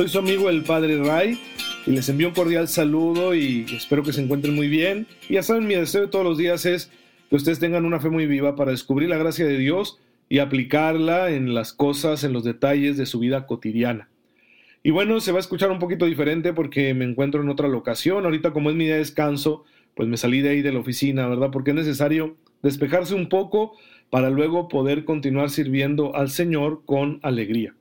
Soy su amigo el Padre Ray y les envío un cordial saludo y espero que se encuentren muy bien. Y ya saben, mi deseo de todos los días es que ustedes tengan una fe muy viva para descubrir la gracia de Dios y aplicarla en las cosas, en los detalles de su vida cotidiana. Y bueno, se va a escuchar un poquito diferente porque me encuentro en otra locación. Ahorita como es mi día de descanso, pues me salí de ahí de la oficina, ¿verdad? Porque es necesario despejarse un poco para luego poder continuar sirviendo al Señor con alegría.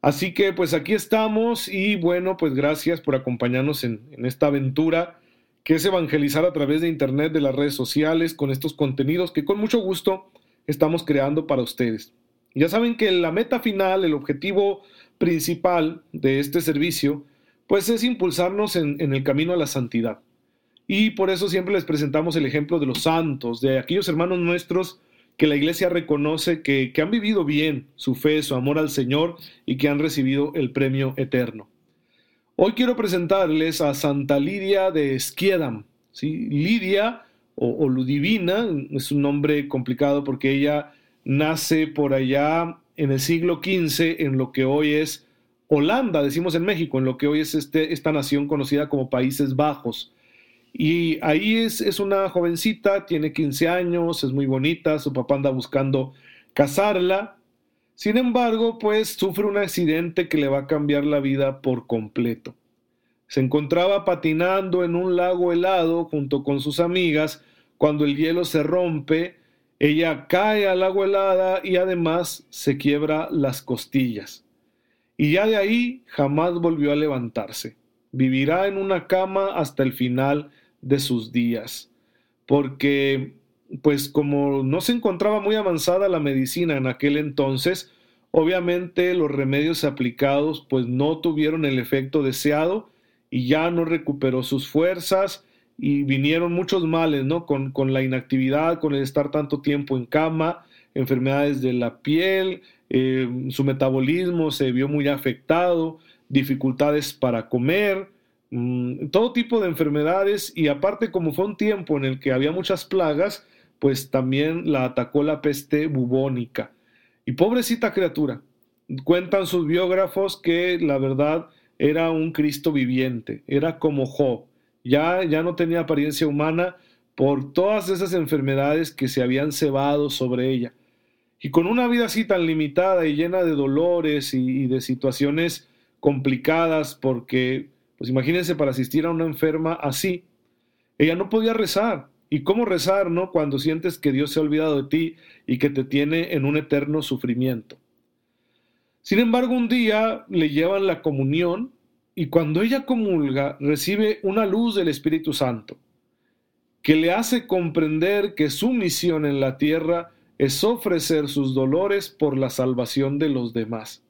Así que pues aquí estamos y bueno, pues gracias por acompañarnos en, esta aventura que es evangelizar a través de Internet, de las redes sociales, con estos contenidos que con mucho gusto estamos creando para ustedes. Ya saben que la meta final, el objetivo principal de este servicio, pues es impulsarnos en, el camino a la santidad. Y por eso siempre les presentamos el ejemplo de los santos, de aquellos hermanos nuestros que la iglesia reconoce que, han vivido bien su fe, su amor al Señor y que han recibido el premio eterno. Hoy quiero presentarles a Santa Lidia de Esquiedam. ¿sí? Lidia o, Ludivina es un nombre complicado porque ella nace por allá en el siglo XV en lo que hoy es Holanda, decimos en México, en lo que hoy es este, esta nación conocida como Países Bajos. Y ahí es, es una jovencita, tiene 15 años, es muy bonita, su papá anda buscando casarla. Sin embargo, pues sufre un accidente que le va a cambiar la vida por completo. Se encontraba patinando en un lago helado junto con sus amigas cuando el hielo se rompe, ella cae al agua helada y además se quiebra las costillas. Y ya de ahí jamás volvió a levantarse. Vivirá en una cama hasta el final de sus días, porque pues como no se encontraba muy avanzada la medicina en aquel entonces, obviamente los remedios aplicados pues no tuvieron el efecto deseado y ya no recuperó sus fuerzas y vinieron muchos males, ¿no? Con, con la inactividad, con el estar tanto tiempo en cama, enfermedades de la piel, eh, su metabolismo se vio muy afectado, dificultades para comer, Mm, todo tipo de enfermedades y aparte como fue un tiempo en el que había muchas plagas, pues también la atacó la peste bubónica. Y pobrecita criatura, cuentan sus biógrafos que la verdad era un Cristo viviente, era como Job, ya, ya no tenía apariencia humana por todas esas enfermedades que se habían cebado sobre ella. Y con una vida así tan limitada y llena de dolores y de situaciones complicadas porque pues imagínense para asistir a una enferma así. Ella no podía rezar. ¿Y cómo rezar, no? Cuando sientes que Dios se ha olvidado de ti y que te tiene en un eterno sufrimiento. Sin embargo, un día le llevan la comunión y cuando ella comulga recibe una luz del Espíritu Santo que le hace comprender que su misión en la tierra es ofrecer sus dolores por la salvación de los demás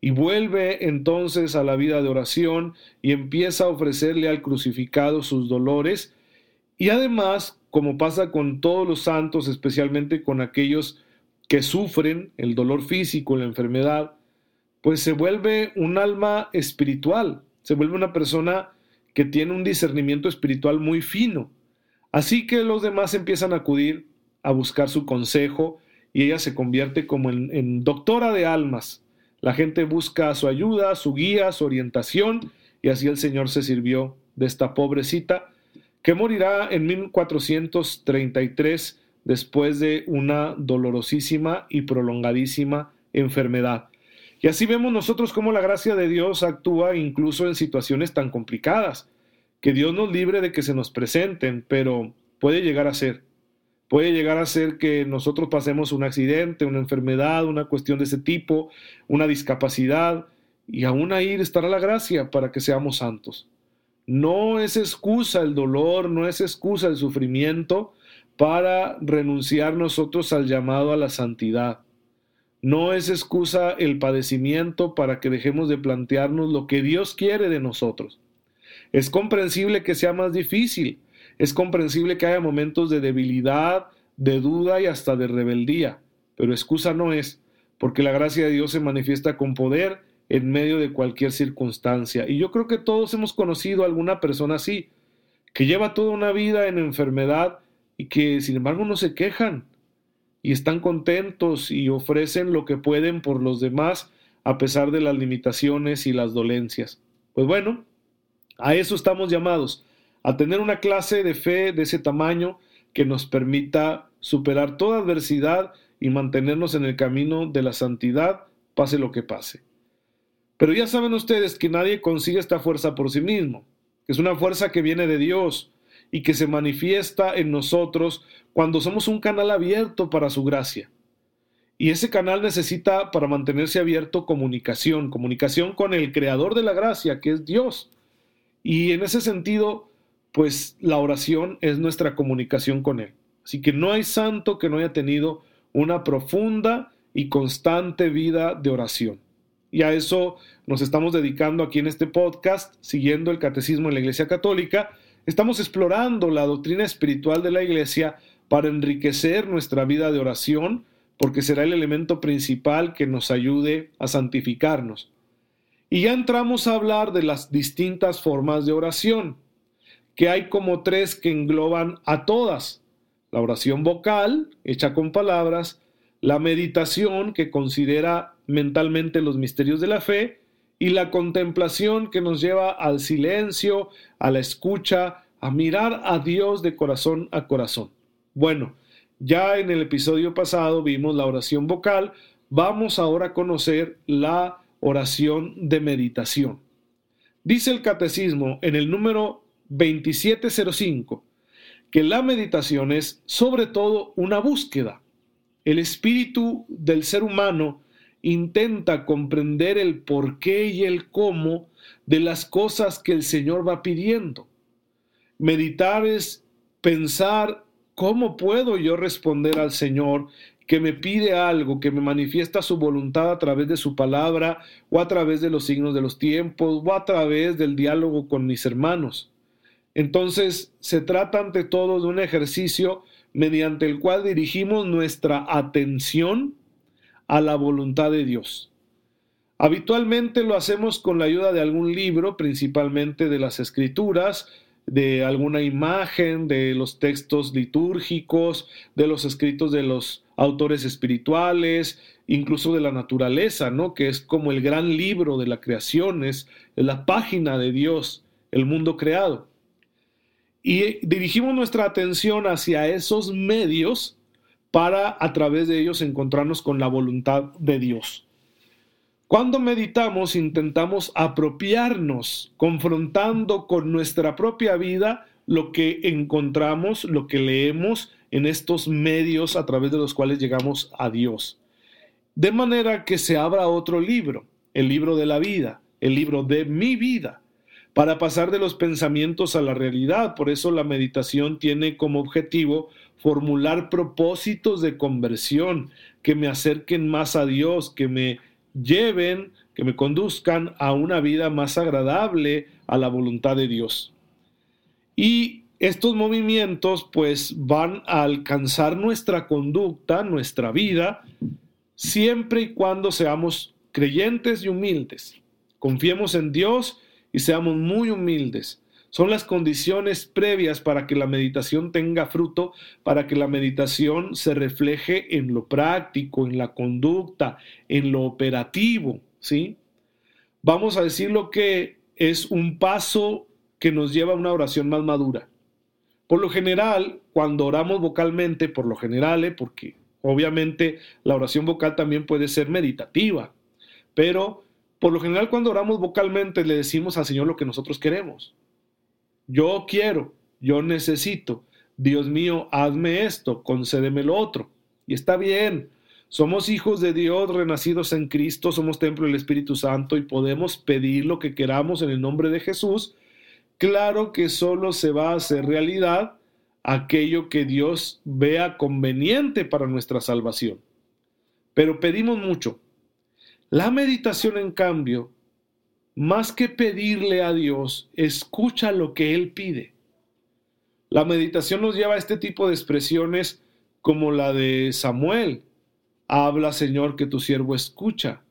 y vuelve entonces a la vida de oración y empieza a ofrecerle al crucificado sus dolores y además, como pasa con todos los santos, especialmente con aquellos que sufren el dolor físico, la enfermedad, pues se vuelve un alma espiritual, se vuelve una persona que tiene un discernimiento espiritual muy fino. Así que los demás empiezan a acudir a buscar su consejo y ella se convierte como en, en doctora de almas, la gente busca su ayuda, su guía, su orientación, y así el Señor se sirvió de esta pobrecita que morirá en 1433 después de una dolorosísima y prolongadísima enfermedad. Y así vemos nosotros cómo la gracia de Dios actúa incluso en situaciones tan complicadas, que Dios nos libre de que se nos presenten, pero puede llegar a ser puede llegar a ser que nosotros pasemos un accidente, una enfermedad, una cuestión de ese tipo, una discapacidad, y aún ahí estará la gracia para que seamos santos. No es excusa el dolor, no es excusa el sufrimiento para renunciar nosotros al llamado a la santidad. No es excusa el padecimiento para que dejemos de plantearnos lo que Dios quiere de nosotros. Es comprensible que sea más difícil, es comprensible que haya momentos de debilidad, de duda y hasta de rebeldía, pero excusa no es, porque la gracia de Dios se manifiesta con poder en medio de cualquier circunstancia. Y yo creo que todos hemos conocido a alguna persona así, que lleva toda una vida en enfermedad y que sin embargo no se quejan y están contentos y ofrecen lo que pueden por los demás a pesar de las limitaciones y las dolencias. Pues bueno, a eso estamos llamados, a tener una clase de fe de ese tamaño que nos permita superar toda adversidad y mantenernos en el camino de la santidad, pase lo que pase. Pero ya saben ustedes que nadie consigue esta fuerza por sí mismo, que es una fuerza que viene de Dios y que se manifiesta en nosotros cuando somos un canal abierto para su gracia. Y ese canal necesita para mantenerse abierto comunicación, comunicación con el creador de la gracia, que es Dios. Y en ese sentido, pues la oración es nuestra comunicación con Él. Así que no hay santo que no haya tenido una profunda y constante vida de oración. Y a eso nos estamos dedicando aquí en este podcast, siguiendo el catecismo de la Iglesia Católica. Estamos explorando la doctrina espiritual de la Iglesia para enriquecer nuestra vida de oración, porque será el elemento principal que nos ayude a santificarnos. Y ya entramos a hablar de las distintas formas de oración, que hay como tres que engloban a todas. La oración vocal, hecha con palabras, la meditación, que considera mentalmente los misterios de la fe, y la contemplación que nos lleva al silencio, a la escucha, a mirar a Dios de corazón a corazón. Bueno, ya en el episodio pasado vimos la oración vocal, vamos ahora a conocer la oración de meditación. Dice el catecismo en el número 2705 que la meditación es sobre todo una búsqueda. El espíritu del ser humano intenta comprender el por qué y el cómo de las cosas que el Señor va pidiendo. Meditar es pensar cómo puedo yo responder al Señor que me pide algo, que me manifiesta su voluntad a través de su palabra o a través de los signos de los tiempos o a través del diálogo con mis hermanos. Entonces, se trata ante todo de un ejercicio mediante el cual dirigimos nuestra atención a la voluntad de Dios. Habitualmente lo hacemos con la ayuda de algún libro, principalmente de las escrituras, de alguna imagen, de los textos litúrgicos, de los escritos de los autores espirituales, incluso de la naturaleza, ¿no? Que es como el gran libro de la creación, es la página de Dios, el mundo creado. Y dirigimos nuestra atención hacia esos medios para a través de ellos encontrarnos con la voluntad de Dios. Cuando meditamos intentamos apropiarnos, confrontando con nuestra propia vida lo que encontramos, lo que leemos en estos medios a través de los cuales llegamos a Dios. De manera que se abra otro libro, el libro de la vida, el libro de mi vida, para pasar de los pensamientos a la realidad. Por eso la meditación tiene como objetivo formular propósitos de conversión que me acerquen más a Dios, que me lleven, que me conduzcan a una vida más agradable a la voluntad de Dios. Y estos movimientos pues van a alcanzar nuestra conducta, nuestra vida, siempre y cuando seamos creyentes y humildes. Confiemos en Dios y seamos muy humildes. Son las condiciones previas para que la meditación tenga fruto, para que la meditación se refleje en lo práctico, en la conducta, en lo operativo, ¿sí? Vamos a decir lo que es un paso que nos lleva a una oración más madura. Por lo general, cuando oramos vocalmente, por lo general, ¿eh? porque obviamente la oración vocal también puede ser meditativa, pero por lo general cuando oramos vocalmente le decimos al Señor lo que nosotros queremos. Yo quiero, yo necesito. Dios mío, hazme esto, concédeme lo otro. Y está bien. Somos hijos de Dios, renacidos en Cristo, somos templo del Espíritu Santo y podemos pedir lo que queramos en el nombre de Jesús. Claro que solo se va a hacer realidad aquello que Dios vea conveniente para nuestra salvación. pero pedimos mucho. La meditación, en cambio, más que pedirle a Dios, escucha lo que Él pide. La meditación nos lleva a este tipo de expresiones como la de Samuel. Habla, Señor, que tu siervo escucha.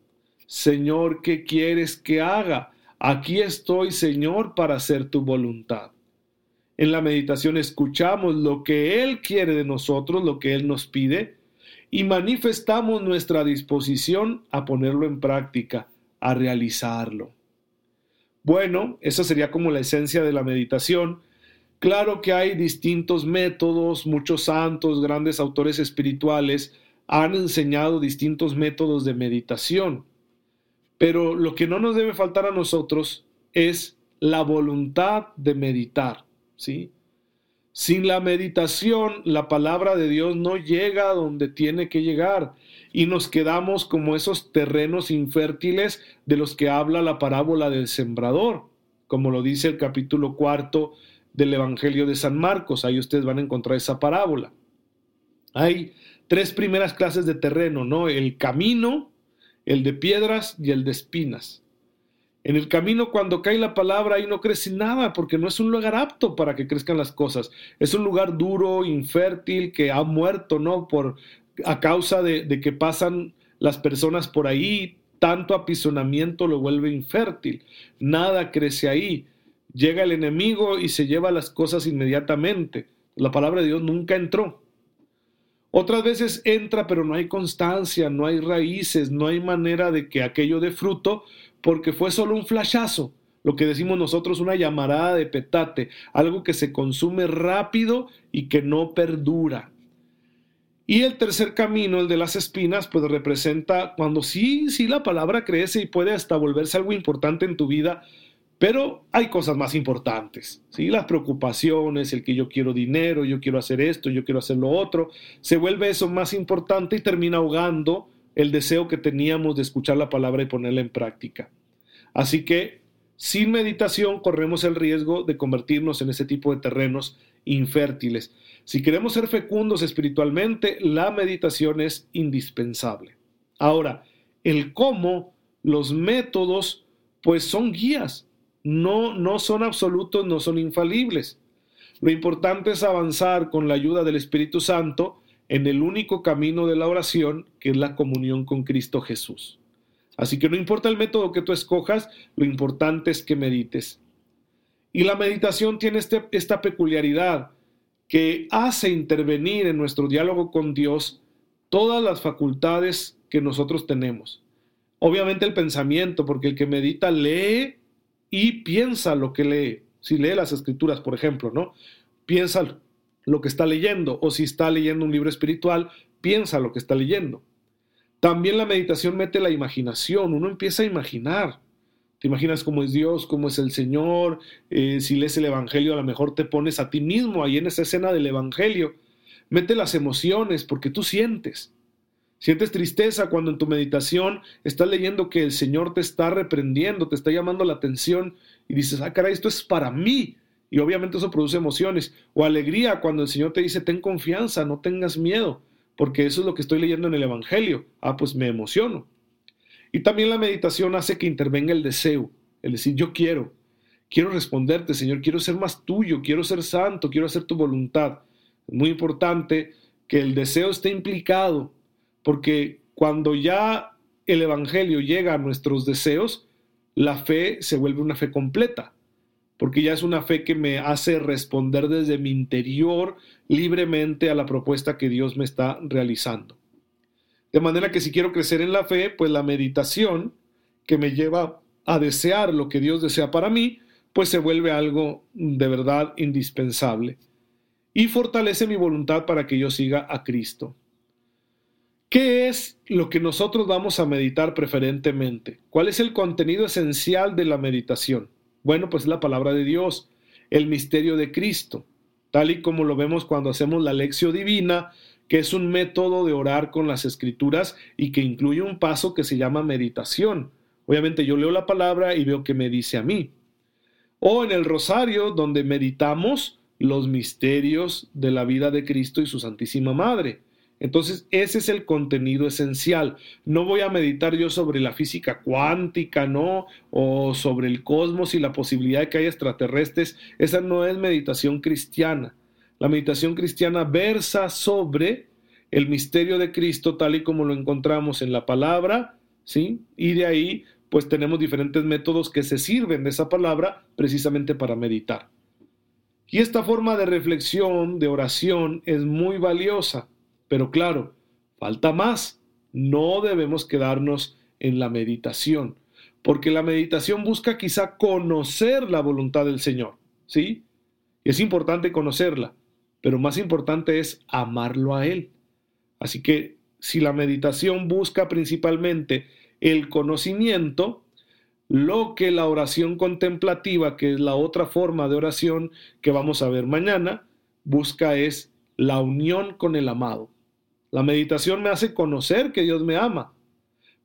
Señor, ¿qué quieres que haga? Aquí estoy, Señor, para hacer tu voluntad. En la meditación escuchamos lo que Él quiere de nosotros, lo que Él nos pide, y manifestamos nuestra disposición a ponerlo en práctica, a realizarlo. Bueno, esa sería como la esencia de la meditación. Claro que hay distintos métodos, muchos santos, grandes autores espirituales han enseñado distintos métodos de meditación, pero lo que no nos debe faltar a nosotros es la voluntad de meditar, ¿sí? Sin la meditación, la palabra de Dios no llega a donde tiene que llegar y nos quedamos como esos terrenos infértiles de los que habla la parábola del sembrador, como lo dice el capítulo cuarto del Evangelio de San Marcos. Ahí ustedes van a encontrar esa parábola. Hay tres primeras clases de terreno, ¿no? El camino, el de piedras y el de espinas. En el camino, cuando cae la palabra, ahí no crece nada, porque no es un lugar apto para que crezcan las cosas. Es un lugar duro, infértil, que ha muerto, ¿no? Por, a causa de, que pasan las personas por ahí, tanto apisonamiento lo vuelve infértil. Nada crece ahí. Llega el enemigo y se lleva las cosas inmediatamente. La palabra de Dios nunca entró. Otras veces entra, pero no hay constancia, no hay raíces, no hay manera de que aquello dé fruto, porque fue solo un flashazo, lo que decimos nosotros una llamarada de petate, algo que se consume rápido y que no perdura. Y el tercer camino, el de las espinas, pues representa cuando sí, sí la palabra crece y puede hasta volverse algo importante en tu vida, pero hay cosas más importantes, ¿sí? Las preocupaciones, el que yo quiero dinero, yo quiero hacer esto, yo quiero hacer lo otro, se vuelve eso más importante y termina ahogando el deseo que teníamos de escuchar la palabra y ponerla en práctica. Así que sin meditación corremos el riesgo de convertirnos en ese tipo de terrenos infértiles. Si queremos ser fecundos espiritualmente, la meditación es indispensable. Ahora, el cómo, los métodos, pues son guías, no, no son absolutos, no son infalibles. Lo importante es avanzar con la ayuda del Espíritu Santo en el único camino de la oración, que es la comunión con Cristo Jesús. Así que no importa el método que tú escojas, lo importante es que medites. Y la meditación tiene este, esta peculiaridad que hace intervenir en nuestro diálogo con Dios todas las facultades que nosotros tenemos. Obviamente el pensamiento, porque el que medita lee y piensa lo que lee. Si lee las escrituras, por ejemplo, ¿no? Piensa lo que está leyendo, o si está leyendo un libro espiritual, piensa lo que está leyendo. También la meditación mete la imaginación, uno empieza a imaginar. Te imaginas cómo es Dios, cómo es el Señor, eh, si lees el Evangelio a lo mejor te pones a ti mismo ahí en esa escena del Evangelio. Mete las emociones porque tú sientes. Sientes tristeza cuando en tu meditación estás leyendo que el Señor te está reprendiendo, te está llamando la atención y dices, ah, caray, esto es para mí. Y obviamente eso produce emociones. O alegría cuando el Señor te dice, ten confianza, no tengas miedo, porque eso es lo que estoy leyendo en el Evangelio. Ah, pues me emociono. Y también la meditación hace que intervenga el deseo, el decir, yo quiero, quiero responderte, Señor, quiero ser más tuyo, quiero ser santo, quiero hacer tu voluntad. Muy importante que el deseo esté implicado, porque cuando ya el Evangelio llega a nuestros deseos, la fe se vuelve una fe completa porque ya es una fe que me hace responder desde mi interior libremente a la propuesta que Dios me está realizando. De manera que si quiero crecer en la fe, pues la meditación que me lleva a desear lo que Dios desea para mí, pues se vuelve algo de verdad indispensable y fortalece mi voluntad para que yo siga a Cristo. ¿Qué es lo que nosotros vamos a meditar preferentemente? ¿Cuál es el contenido esencial de la meditación? Bueno, pues es la palabra de Dios, el misterio de Cristo, tal y como lo vemos cuando hacemos la lección divina, que es un método de orar con las escrituras y que incluye un paso que se llama meditación. Obviamente yo leo la palabra y veo que me dice a mí. O en el rosario, donde meditamos los misterios de la vida de Cristo y su Santísima Madre. Entonces, ese es el contenido esencial. No voy a meditar yo sobre la física cuántica, ¿no? O sobre el cosmos y la posibilidad de que haya extraterrestres. Esa no es meditación cristiana. La meditación cristiana versa sobre el misterio de Cristo tal y como lo encontramos en la palabra, ¿sí? Y de ahí, pues tenemos diferentes métodos que se sirven de esa palabra precisamente para meditar. Y esta forma de reflexión, de oración, es muy valiosa, pero claro, falta más. No debemos quedarnos en la meditación, porque la meditación busca quizá conocer la voluntad del Señor, ¿sí? es importante conocerla, pero más importante es amarlo a Él. Así que si la meditación busca principalmente el conocimiento, lo que la oración contemplativa, que es la otra forma de oración que vamos a ver mañana, busca es la unión con el amado. La meditación me hace conocer que Dios me ama,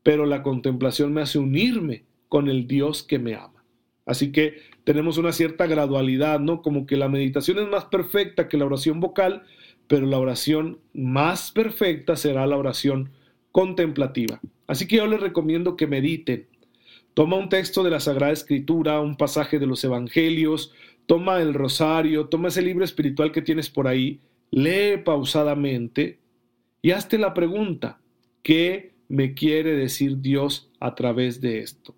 pero la contemplación me hace unirme con el Dios que me ama. Así que tenemos una cierta gradualidad, ¿no? Como que la meditación es más perfecta que la oración vocal, pero la oración más perfecta será la oración contemplativa. Así que yo les recomiendo que mediten, Toma un texto de la Sagrada Escritura, un pasaje de los Evangelios, toma el rosario, toma ese libro espiritual que tienes por ahí, lee pausadamente y hazte la pregunta, ¿qué me quiere decir Dios a través de esto?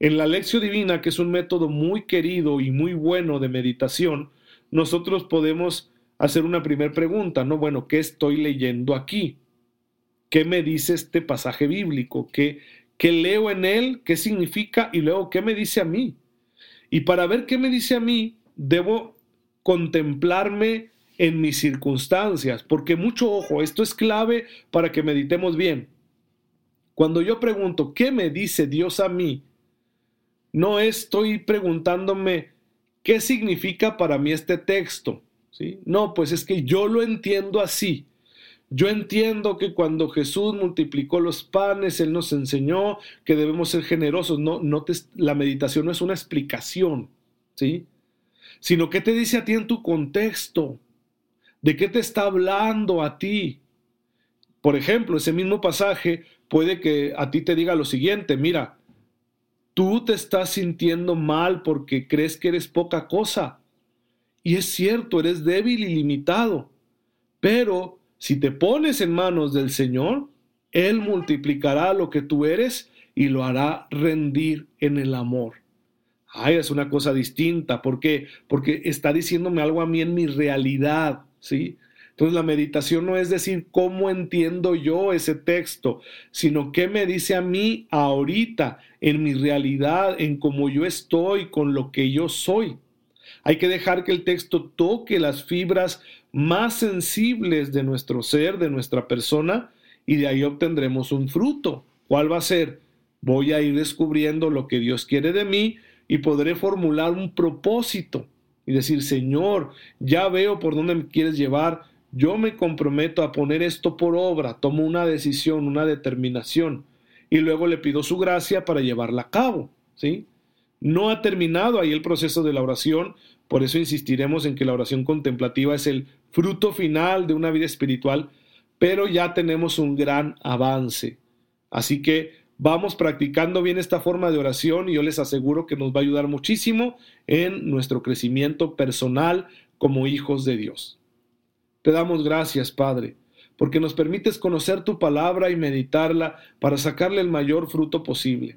En la lección divina, que es un método muy querido y muy bueno de meditación, nosotros podemos hacer una primera pregunta, ¿no? Bueno, ¿qué estoy leyendo aquí? ¿Qué me dice este pasaje bíblico? ¿Qué, qué leo en él, qué significa y luego qué me dice a mí. Y para ver qué me dice a mí, debo contemplarme en mis circunstancias, porque mucho ojo, esto es clave para que meditemos bien. Cuando yo pregunto, ¿qué me dice Dios a mí? No estoy preguntándome, ¿qué significa para mí este texto? ¿Sí? No, pues es que yo lo entiendo así. Yo entiendo que cuando Jesús multiplicó los panes, Él nos enseñó que debemos ser generosos. No, no la meditación no es una explicación, ¿sí? Sino que te dice a ti en tu contexto, de qué te está hablando a ti. Por ejemplo, ese mismo pasaje puede que a ti te diga lo siguiente, mira, tú te estás sintiendo mal porque crees que eres poca cosa. Y es cierto, eres débil y limitado, pero si te pones en manos del Señor, Él multiplicará lo que tú eres y lo hará rendir en el amor. Ay, es una cosa distinta. ¿Por qué? Porque está diciéndome algo a mí en mi realidad, ¿sí? Entonces la meditación no es decir cómo entiendo yo ese texto, sino qué me dice a mí ahorita, en mi realidad, en cómo yo estoy, con lo que yo soy. Hay que dejar que el texto toque las fibras más sensibles de nuestro ser, de nuestra persona, y de ahí obtendremos un fruto. ¿Cuál va a ser? Voy a ir descubriendo lo que Dios quiere de mí y podré formular un propósito y decir, Señor, ya veo por dónde me quieres llevar, yo me comprometo a poner esto por obra, tomo una decisión, una determinación, y luego le pido su gracia para llevarla a cabo, ¿sí? No ha terminado ahí el proceso de la oración, por eso insistiremos en que la oración contemplativa es el fruto final de una vida espiritual, pero ya tenemos un gran avance. Así que vamos practicando bien esta forma de oración y yo les aseguro que nos va a ayudar muchísimo en nuestro crecimiento personal como hijos de Dios. Te damos gracias, Padre, porque nos permites conocer tu palabra y meditarla para sacarle el mayor fruto posible.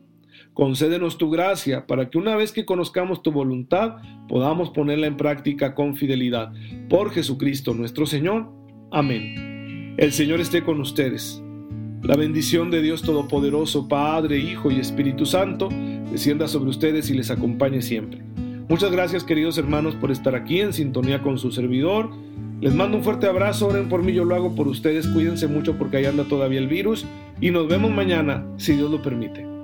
Concédenos tu gracia para que una vez que conozcamos tu voluntad podamos ponerla en práctica con fidelidad. Por Jesucristo nuestro Señor. Amén. El Señor esté con ustedes. La bendición de Dios Todopoderoso, Padre, Hijo y Espíritu Santo, descienda sobre ustedes y les acompañe siempre. Muchas gracias queridos hermanos por estar aquí en sintonía con su servidor. Les mando un fuerte abrazo, oren por mí, yo lo hago por ustedes, cuídense mucho porque ahí anda todavía el virus y nos vemos mañana, si Dios lo permite.